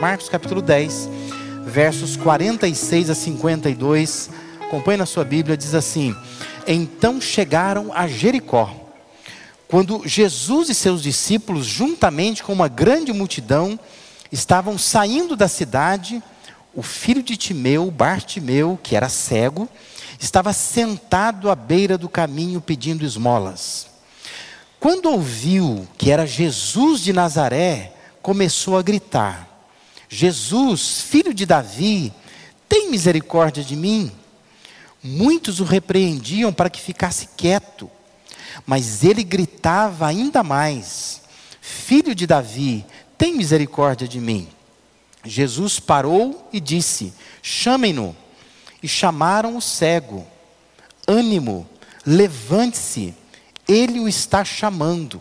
Marcos capítulo 10, versos 46 a 52. Acompanhe na sua Bíblia, diz assim: Então chegaram a Jericó. Quando Jesus e seus discípulos, juntamente com uma grande multidão, estavam saindo da cidade, o filho de Timeu, Bartimeu, que era cego, estava sentado à beira do caminho pedindo esmolas. Quando ouviu que era Jesus de Nazaré, começou a gritar: Jesus, filho de Davi, tem misericórdia de mim. Muitos o repreendiam para que ficasse quieto, mas ele gritava ainda mais: Filho de Davi, tem misericórdia de mim. Jesus parou e disse: Chamem-no. E chamaram o cego. Ânimo, levante-se, ele o está chamando.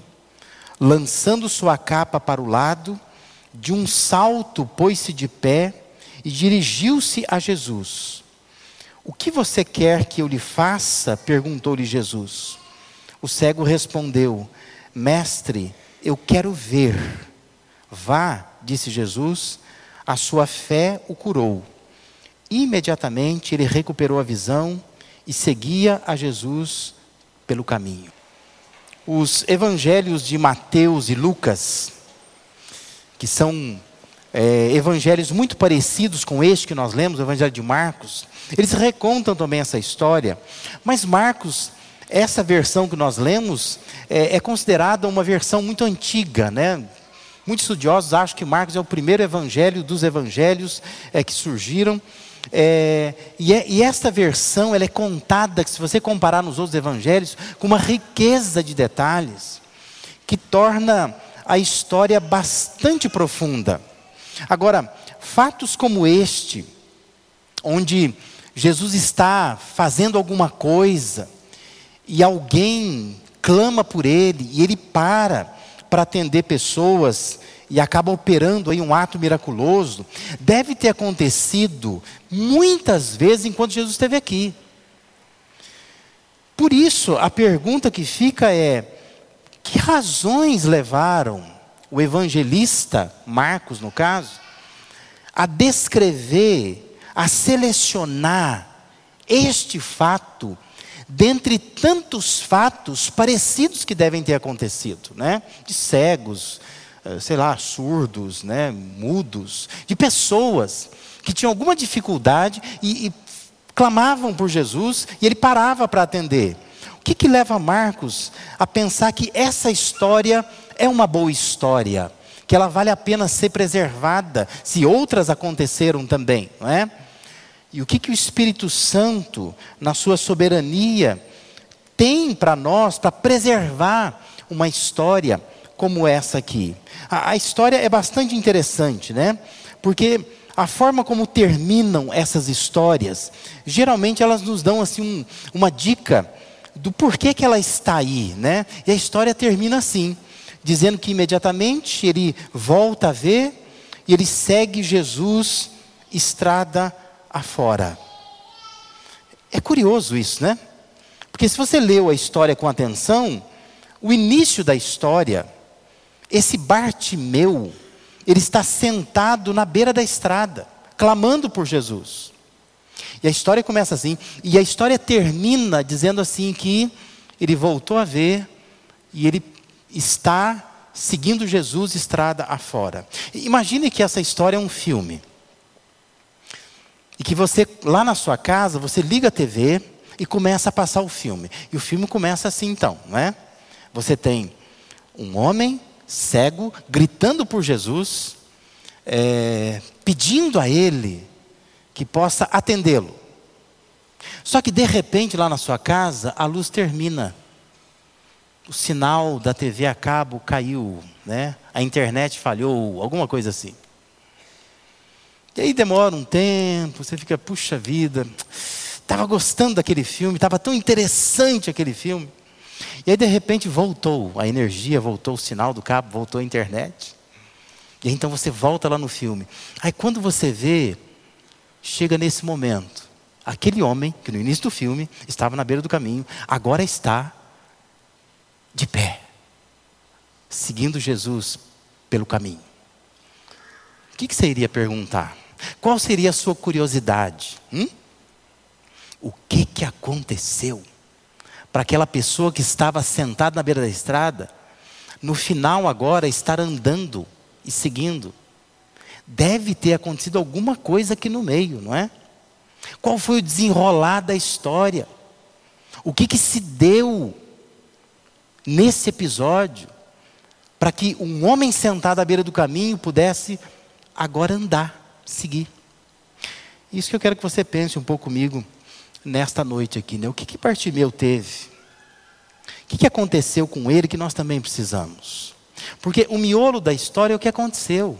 Lançando sua capa para o lado, de um salto pôs-se de pé e dirigiu-se a Jesus. O que você quer que eu lhe faça? perguntou-lhe Jesus. O cego respondeu: Mestre, eu quero ver. Vá, disse Jesus, a sua fé o curou. Imediatamente ele recuperou a visão e seguia a Jesus pelo caminho. Os evangelhos de Mateus e Lucas, que são é, evangelhos muito parecidos com este que nós lemos, o evangelho de Marcos, eles recontam também essa história, mas Marcos, essa versão que nós lemos, é, é considerada uma versão muito antiga, né? Muitos estudiosos acham que Marcos é o primeiro evangelho dos evangelhos é, que surgiram. É, e, é, e, esta versão ela é contada, se você comparar nos outros evangelhos, com uma riqueza de detalhes que torna a história bastante profunda. Agora, fatos como este, onde Jesus está fazendo alguma coisa e alguém clama por ele e ele para para atender pessoas e acaba operando aí um ato miraculoso, deve ter acontecido muitas vezes enquanto Jesus esteve aqui. Por isso, a pergunta que fica é: que razões levaram o evangelista, Marcos no caso, a descrever, a selecionar este fato dentre tantos fatos parecidos que devem ter acontecido, né? De cegos, eh, sei lá, surdos, né? Mudos, de pessoas que tinham alguma dificuldade e, e clamavam por Jesus e ele parava para atender. Que, que leva Marcos a pensar que essa história é uma boa história, que ela vale a pena ser preservada, se outras aconteceram também, não é? E o que, que o Espírito Santo, na sua soberania, tem para nós, para preservar uma história como essa aqui? A, a história é bastante interessante, né? Porque a forma como terminam essas histórias, geralmente elas nos dão assim um, uma dica do porquê que ela está aí, né? E a história termina assim, dizendo que imediatamente ele volta a ver e ele segue Jesus estrada afora. É curioso isso, né? Porque se você leu a história com atenção, o início da história, esse Bartimeu, ele está sentado na beira da estrada, clamando por Jesus. E a história começa assim, e a história termina dizendo assim que ele voltou a ver e ele está seguindo Jesus estrada afora. Imagine que essa história é um filme. E que você, lá na sua casa, você liga a TV e começa a passar o filme. E o filme começa assim então, não é? Você tem um homem cego gritando por Jesus, é, pedindo a ele que possa atendê-lo. Só que de repente lá na sua casa a luz termina. O sinal da TV a cabo caiu, né? A internet falhou, alguma coisa assim. E aí demora um tempo, você fica, puxa vida, estava gostando daquele filme, estava tão interessante aquele filme. E aí de repente voltou a energia, voltou o sinal do cabo, voltou a internet. E aí, então você volta lá no filme. Aí quando você vê, chega nesse momento, aquele homem que no início do filme estava na beira do caminho, agora está de pé, seguindo Jesus pelo caminho. que, que você iria perguntar? Qual seria a sua curiosidade? Hum? O que, que aconteceu para aquela pessoa que estava sentada na beira da estrada, no final agora estar andando e seguindo? Deve ter acontecido alguma coisa aqui no meio, não é? Qual foi o desenrolar da história? O que, que se deu nesse episódio para que um homem sentado à beira do caminho pudesse agora andar, seguir? Isso que eu quero que você pense um pouco comigo nesta noite aqui, né? O que que Bartimeu teve? O que, que aconteceu com ele que nós também precisamos? Porque o miolo da história é o que aconteceu.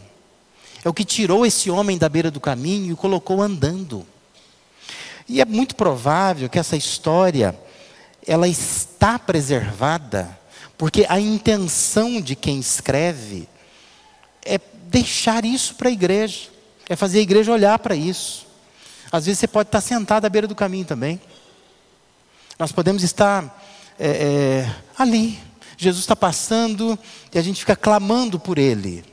É o que tirou esse homem da beira do caminho e o colocou andando. E é muito provável que essa história ela está preservada porque a intenção de quem escreve é deixar isso para a igreja, é fazer a igreja olhar para isso. Às vezes você pode estar sentado à beira do caminho também. Nós podemos estar é, é, ali. Jesus está passando e a gente fica clamando por Ele,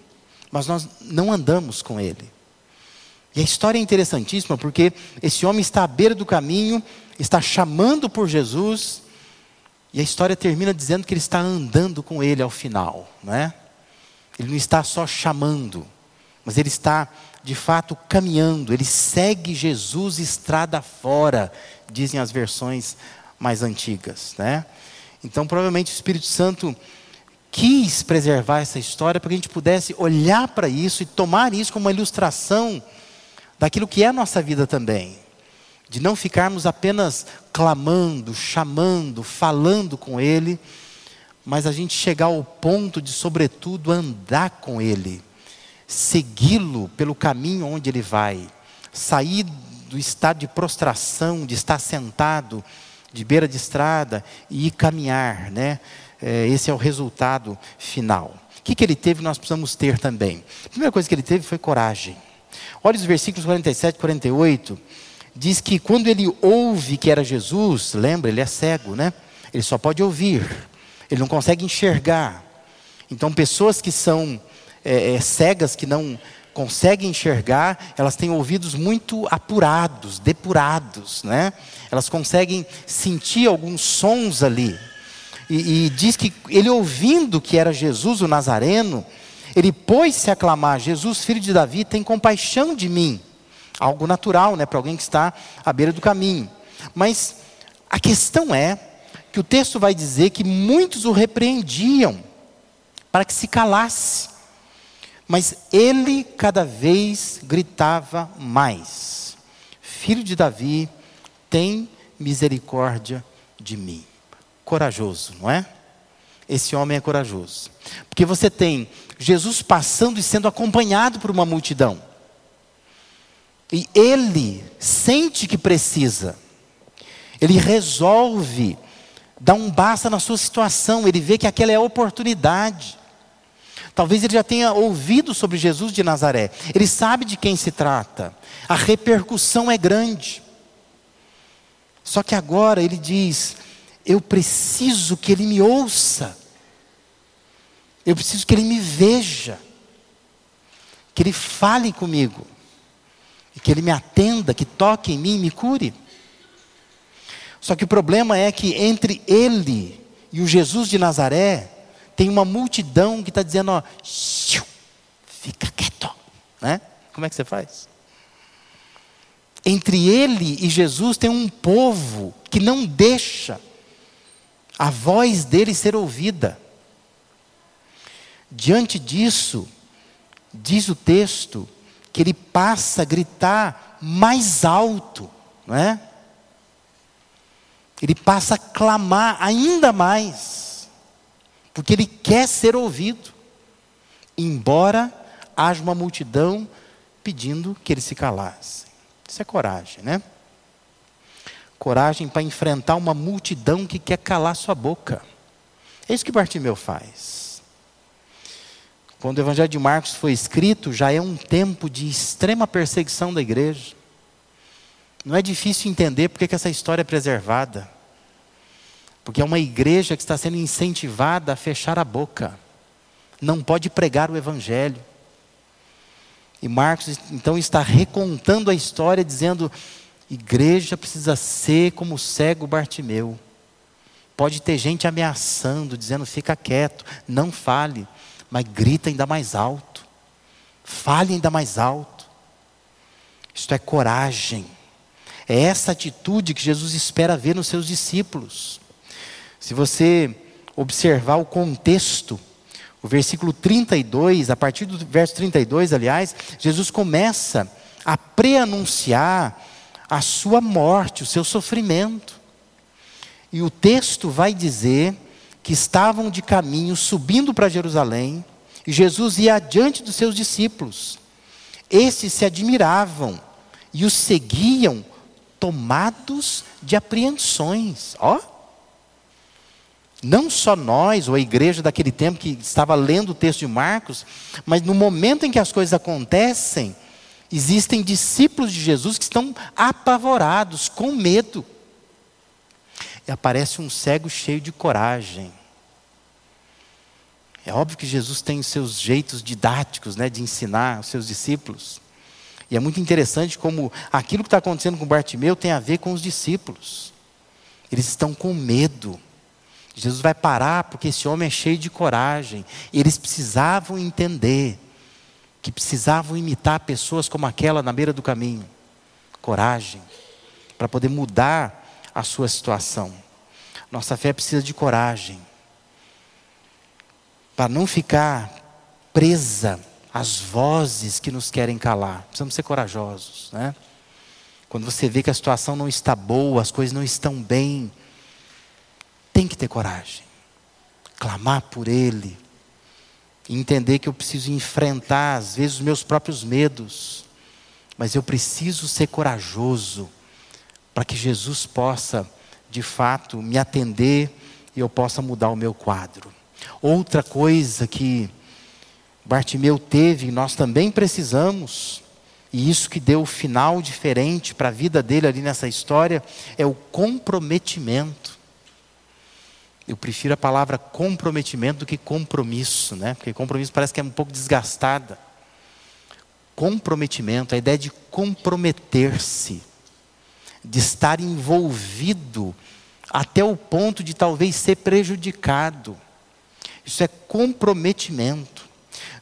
mas nós não andamos com Ele. E a história é interessantíssima porque esse homem está à beira do caminho, está chamando por Jesus, e a história termina dizendo que ele está andando com ele ao final, não é? Ele não está só chamando, mas ele está de fato caminhando, ele segue Jesus estrada fora, dizem as versões mais antigas, né? Então, provavelmente o Espírito Santo quis preservar essa história para que a gente pudesse olhar para isso e tomar isso como uma ilustração daquilo que é a nossa vida também. De não ficarmos apenas clamando, chamando, falando com Ele, mas a gente chegar ao ponto de, sobretudo, andar com Ele, segui-lo pelo caminho onde Ele vai, sair do estado de prostração, de estar sentado de beira de estrada e ir caminhar, né? É, esse é o resultado final. O que, que ele teve, nós precisamos ter também. A primeira coisa que ele teve foi coragem. Olha os versículos 47 e 48. Diz que quando ele ouve que era Jesus, lembra, ele é cego, né? Ele só pode ouvir, ele não consegue enxergar. Então, pessoas que são é, é, cegas, que não conseguem enxergar, elas têm ouvidos muito apurados, depurados, né? Elas conseguem sentir alguns sons ali. E, e diz que ele ouvindo que era Jesus o Nazareno, ele pôs-se a clamar: Jesus, filho de Davi, tem compaixão de mim. Algo natural, né, para alguém que está à beira do caminho. Mas a questão é que o texto vai dizer que muitos o repreendiam para que se calasse. Mas ele cada vez gritava mais: Filho de Davi, tem misericórdia de mim. Corajoso, não é? Esse homem é corajoso. Porque você tem Jesus passando e sendo acompanhado por uma multidão. E ele sente que precisa. Ele resolve dar um basta na sua situação. Ele vê que aquela é a oportunidade. Talvez ele já tenha ouvido sobre Jesus de Nazaré. Ele sabe de quem se trata. A repercussão é grande. Só que agora ele diz: eu preciso que ele me ouça. Eu preciso que ele me veja. Que ele fale comigo. E que ele me atenda, que toque em mim e me cure. Só que o problema é que entre ele e o Jesus de Nazaré, tem uma multidão que está dizendo: ó, fica quieto. Né? Como é que você faz? Entre ele e Jesus tem um povo que não deixa a voz dele ser ouvida. Diante disso, diz o texto, que ele passa a gritar mais alto, não é? Ele passa a clamar ainda mais, porque ele quer ser ouvido, embora haja uma multidão pedindo que ele se calasse. Isso é coragem, né? Coragem para enfrentar uma multidão que quer calar sua boca. É isso que Bartimeu faz. Quando o Evangelho de Marcos foi escrito, já é um tempo de extrema perseguição da igreja. Não é difícil entender porque que essa história é preservada. Porque é uma igreja que está sendo incentivada a fechar a boca. Não pode pregar o Evangelho. E Marcos então está recontando a história, dizendo: igreja precisa ser como o cego Bartimeu. Pode ter gente ameaçando, dizendo: fica quieto, não fale, mas grita ainda mais alto, fale ainda mais alto. Isto é coragem. É essa atitude que Jesus espera ver nos seus discípulos. Se você observar o contexto, o versículo 32, a partir do verso 32, aliás, Jesus começa a preanunciar a sua morte, o seu sofrimento. E o texto vai dizer que estavam de caminho subindo para Jerusalém, e Jesus ia adiante dos seus discípulos. Esses se admiravam e os seguiam tomados de apreensões. Ó. Não só nós, ou a igreja daquele tempo que estava lendo o texto de Marcos, mas no momento em que as coisas acontecem, existem discípulos de Jesus que estão apavorados, com medo. E aparece um cego cheio de coragem. É óbvio que Jesus tem os seus jeitos didáticos né, de ensinar os seus discípulos. E é muito interessante como aquilo que está acontecendo com Bartimeu tem a ver com os discípulos. Eles estão com medo. Jesus vai parar porque esse homem é cheio de coragem. Eles precisavam entender que precisavam imitar pessoas como aquela na beira do caminho. Coragem para poder mudar a sua situação. Nossa fé precisa de coragem para não ficar presa as vozes que nos querem calar. Precisamos ser corajosos, né? Quando você vê que a situação não está boa, as coisas não estão bem, tem que ter coragem. Clamar por Ele. Entender que eu preciso enfrentar, às vezes, os meus próprios medos. Mas eu preciso ser corajoso para que Jesus possa, de fato, me atender e eu possa mudar o meu quadro. Outra coisa que Bartimeu teve, nós também precisamos, e isso que deu o final diferente para a vida dele ali nessa história, é o comprometimento. Eu prefiro a palavra comprometimento do que compromisso, né? Porque compromisso parece que é um pouco desgastada. Comprometimento, a ideia de comprometer-se, de estar envolvido até o ponto de talvez ser prejudicado. Isso é comprometimento.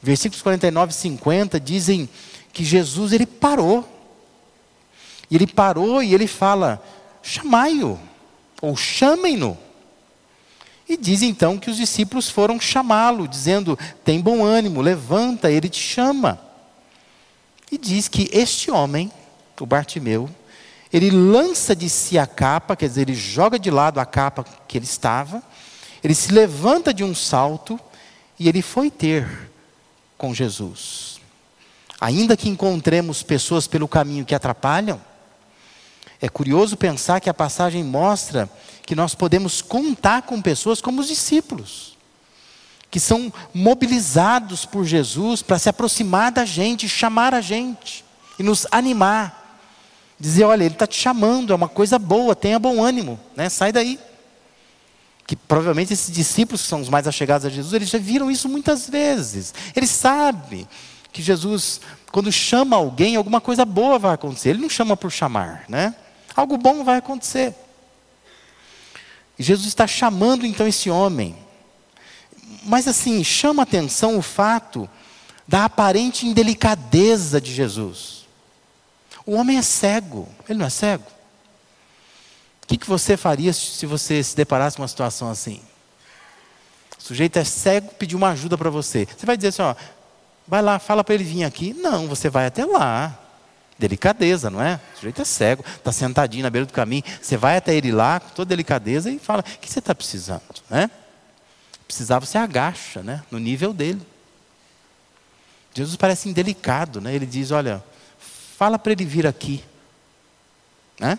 Versículos 49 e 50 dizem que Jesus ele parou. Ele parou e ele fala: chamai-o, ou chamem-no. E diz então que os discípulos foram chamá-lo, dizendo: tem bom ânimo, levanta, ele te chama. E diz que este homem, o Bartimeu, ele lança de si a capa, quer dizer, ele joga de lado a capa que ele estava, ele se levanta de um salto e ele foi ter com Jesus. Ainda que encontremos pessoas pelo caminho que atrapalham, é curioso pensar que a passagem mostra que nós podemos contar com pessoas como os discípulos, que são mobilizados por Jesus para se aproximar da gente, chamar a gente e nos animar. Dizer, olha, ele está te chamando, é uma coisa boa, tenha bom ânimo, né? sai daí que provavelmente esses discípulos que são os mais achegados a Jesus, eles já viram isso muitas vezes. Eles sabem que Jesus, quando chama alguém, alguma coisa boa vai acontecer. Ele não chama por chamar, né? Algo bom vai acontecer. Jesus está chamando então esse homem. Mas assim, chama atenção o fato da aparente indelicadeza de Jesus. O homem é cego, ele não é cego? O que, que você faria se você se deparasse com uma situação assim? O sujeito é cego, pediu uma ajuda para você. Você vai dizer assim, ó, vai lá, fala para ele vir aqui. Não, você vai até lá. Delicadeza, não é? O sujeito é cego, está sentadinho na beira do caminho. Você vai até ele lá, com toda delicadeza, e fala: O que você está precisando? Né? Precisava, você agacha, né? No nível dele. Jesus parece indelicado, né? Ele diz: Olha, fala para ele vir aqui. Né?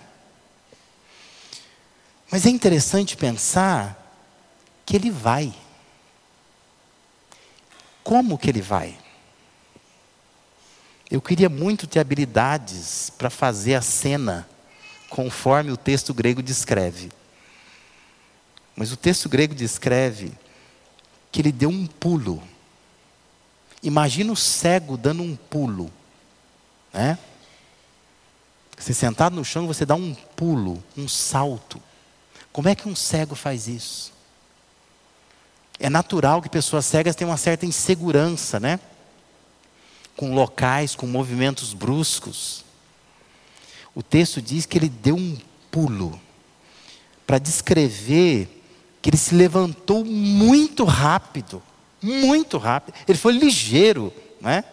Mas é interessante pensar que ele vai. Como que ele vai? Eu queria muito ter habilidades para fazer a cena conforme o texto grego descreve. Mas o texto grego descreve que ele deu um pulo. Imagina o cego dando um pulo né? Você sentado no chão, você dá um pulo, um salto. Como é que um cego faz isso? É natural que pessoas cegas tenham uma certa insegurança, né? Com locais, com movimentos bruscos. O texto diz que ele deu um pulo para descrever que ele se levantou muito rápido, muito rápido. Ele foi ligeiro, né?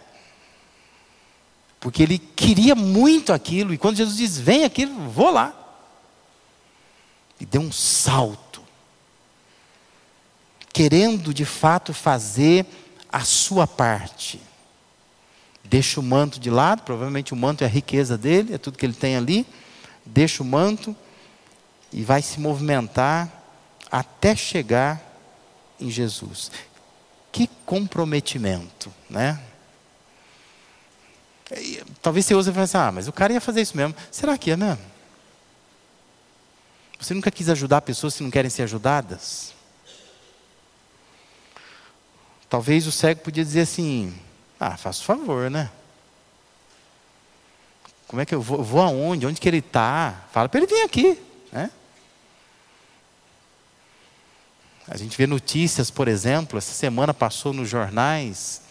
Porque ele queria muito aquilo, e quando Jesus diz: Vem aqui, vou lá. E deu um salto, querendo de fato fazer a sua parte. Deixa o manto de lado, provavelmente o manto é a riqueza dele, é tudo que ele tem ali. Deixa o manto e vai se movimentar até chegar em Jesus. Que comprometimento, né? Talvez você use e fale assim, ah, mas o cara ia fazer isso mesmo. Será que é mesmo? Você nunca quis ajudar pessoas que não querem ser ajudadas? Talvez o cego podia dizer assim, ah, faça favor, né? Como é que eu vou? vou aonde? Onde que ele está? Fala para ele vir aqui, né? A gente vê notícias, por exemplo, essa semana passou nos jornais,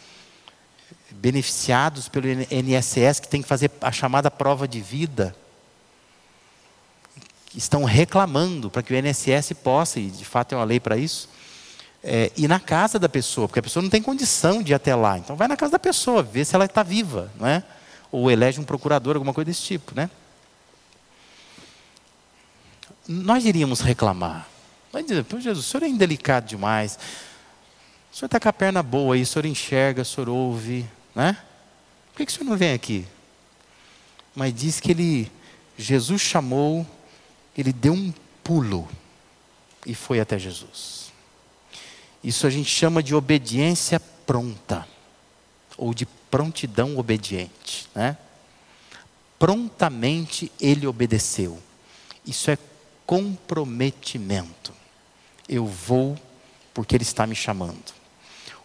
beneficiados pelo INSS que tem que fazer a chamada prova de vida. Estão reclamando para que o INSS possa, e de fato é uma lei para isso, é, ir na casa da pessoa, porque a pessoa não tem condição de ir até lá. Então vai na casa da pessoa, vê se ela está viva, não é? Ou elege um procurador, alguma coisa desse tipo, né? Nós iríamos reclamar. Vai dizer, Jesus, o senhor é indelicado demais. O senhor está com a perna boa aí, o senhor enxerga, o senhor ouve, né? Por que, que o senhor não vem aqui? Mas diz que ele, Jesus chamou, ele deu um pulo e foi até Jesus. Isso a gente chama de obediência pronta, ou de prontidão obediente, né? Prontamente ele obedeceu. Isso é comprometimento eu vou porque Ele está me chamando.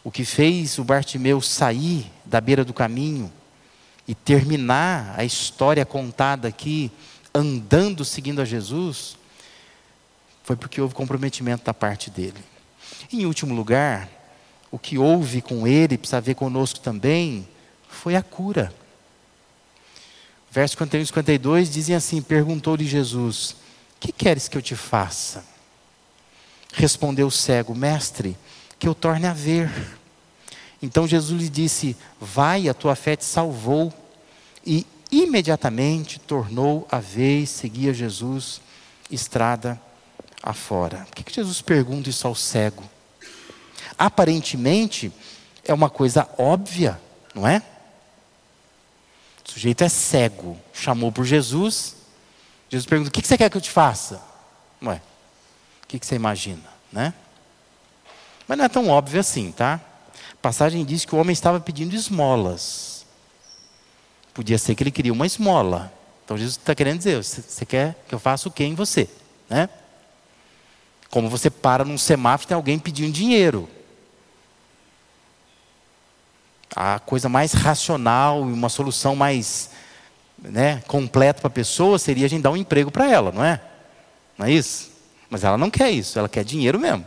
O que fez o Bartimeu sair da beira do caminho e terminar a história contada aqui, andando seguindo a Jesus, foi porque houve comprometimento da parte dele. Em último lugar, o que houve com ele, precisa ver conosco também, foi a cura. Verso 51 e 52 dizem assim: Perguntou-lhe Jesus: Que queres que eu te faça? Respondeu o cego: Mestre, que eu torne a ver. Então Jesus lhe disse: Vai, a tua fé te salvou. E imediatamente tornou a ver e seguia Jesus estrada afora. Por que, que Jesus pergunta isso ao cego? Aparentemente é uma coisa óbvia, não é? O sujeito é cego, chamou por Jesus. Jesus pergunta: O que, que você quer que eu te faça? Ué, o que, que você imagina, né? Mas não é tão óbvio assim, tá? A passagem diz que o homem estava pedindo esmolas. Podia ser que ele queria uma esmola. Então Jesus está querendo dizer: você quer que eu faça o que em você? Né? Como você para num semáforo e tem alguém pedindo dinheiro. A coisa mais racional e uma solução mais né, completa para a pessoa seria a gente dar um emprego para ela, não é? Não é isso? Mas ela não quer isso, ela quer dinheiro mesmo.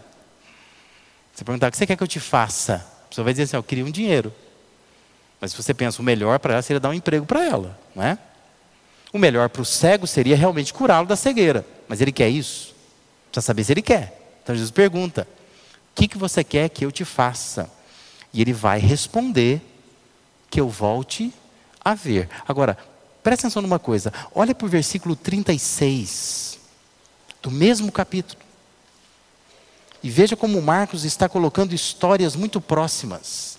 Você perguntar, o que você quer que eu te faça? A pessoa vai dizer assim, eu queria um dinheiro. Mas se você pensa, o melhor para ela seria dar um emprego para ela, não é? O melhor para o cego seria realmente curá-lo da cegueira. Mas ele quer isso? Precisa saber se ele quer. Então Jesus pergunta: O que, que você quer que eu te faça? E ele vai responder que eu volte a ver. Agora, presta atenção numa coisa. Olha para o versículo 36 do mesmo capítulo. E veja como Marcos está colocando histórias muito próximas.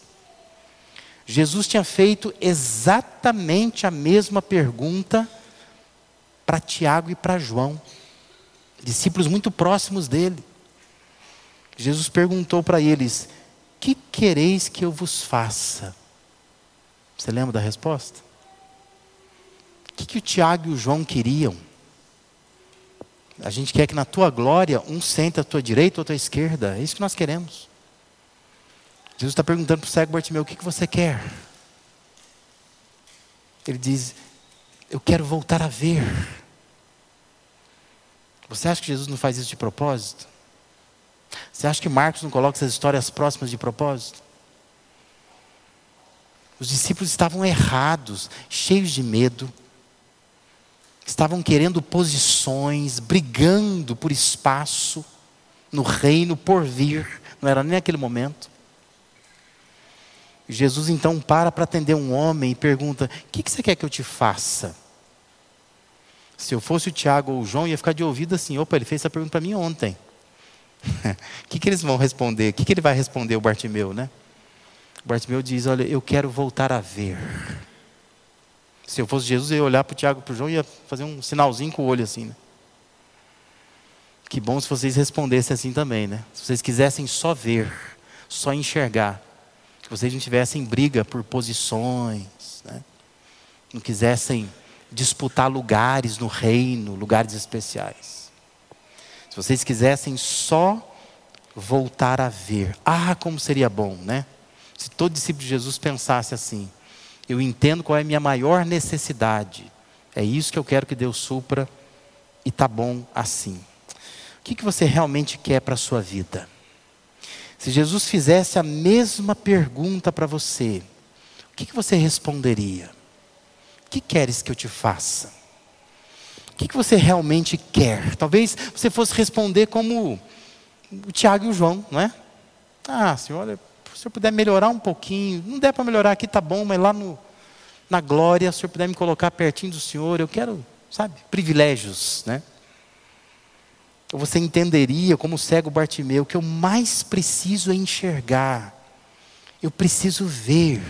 Jesus tinha feito exatamente a mesma pergunta para Tiago e para João, discípulos muito próximos dele. Jesus perguntou para eles: Que quereis que eu vos faça? Você lembra da resposta? O que, que o Tiago e o João queriam? A gente quer que na tua glória um sente à tua direita ou à tua esquerda. É isso que nós queremos. Jesus está perguntando para o cego Bartimeu: o que, que você quer? Ele diz: Eu quero voltar a ver. Você acha que Jesus não faz isso de propósito? Você acha que Marcos não coloca essas histórias próximas de propósito? Os discípulos estavam errados, cheios de medo, estavam querendo posições, brigando por espaço no reino por vir, não era nem aquele momento. Jesus então para para atender um homem e pergunta: O que, que você quer que eu te faça? Se eu fosse o Tiago ou o João, ia ficar de ouvido assim: opa, ele fez essa pergunta para mim ontem. O que, que eles vão responder? O que, que ele vai responder, o Bartimeu, né? O Bartimeu diz: Olha, eu quero voltar a ver. Se eu fosse Jesus, eu ia olhar para o Tiago e para o João e ia fazer um sinalzinho com o olho assim. Né? Que bom se vocês respondessem assim também, né? Se vocês quisessem só ver, só enxergar. Que vocês não tivessem briga por posições, né? Não quisessem disputar lugares no reino, lugares especiais. Se vocês quisessem só voltar a ver, ah, como seria bom, né? Se todo discípulo de Jesus pensasse assim, eu entendo qual é a minha maior necessidade, é isso que eu quero que Deus supra e tá bom assim. O que, que você realmente quer para a sua vida? Se Jesus fizesse a mesma pergunta para você, o que, que você responderia? Que queres que eu te faça? O que, que você realmente quer? Talvez você fosse responder como o Tiago e o João, não é? Ah, senhor, olha, se o senhor puder melhorar um pouquinho, não der para melhorar aqui, tá bom, mas lá no, na glória, se o senhor puder me colocar pertinho do senhor, eu quero, sabe, privilégios, né? Você entenderia, como o cego Bartimeu, que eu mais preciso é enxergar, eu preciso ver.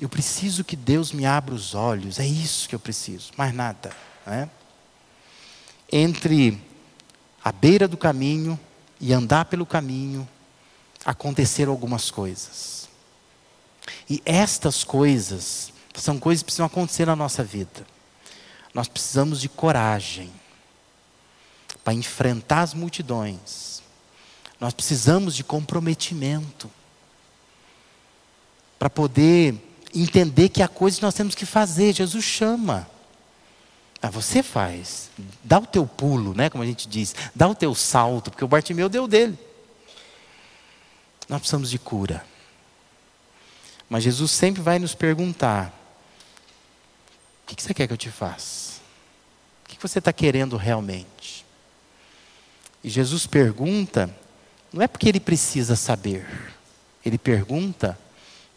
Eu preciso que Deus me abra os olhos, é isso que eu preciso, mais nada. Né? Entre a beira do caminho e andar pelo caminho, aconteceram algumas coisas. E estas coisas são coisas que precisam acontecer na nossa vida. Nós precisamos de coragem para enfrentar as multidões. Nós precisamos de comprometimento para poder entender que há coisas que nós temos que fazer. Jesus chama. Ah, você faz. Dá o teu pulo, né? Como a gente diz. Dá o teu salto, porque o Bartimeu deu dele. Nós precisamos de cura. Mas Jesus sempre vai nos perguntar: o que você quer que eu te faça? O que você está querendo realmente? E Jesus pergunta, não é porque ele precisa saber, ele pergunta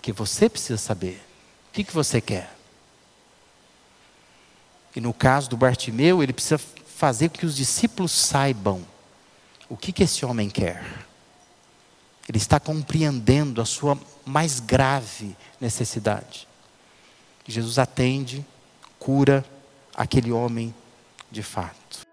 que você precisa saber. O que, que você quer? E no caso do Bartimeu, ele precisa fazer com que os discípulos saibam o que, que esse homem quer. Ele está compreendendo a sua mais grave necessidade. Jesus atende, cura aquele homem de fato.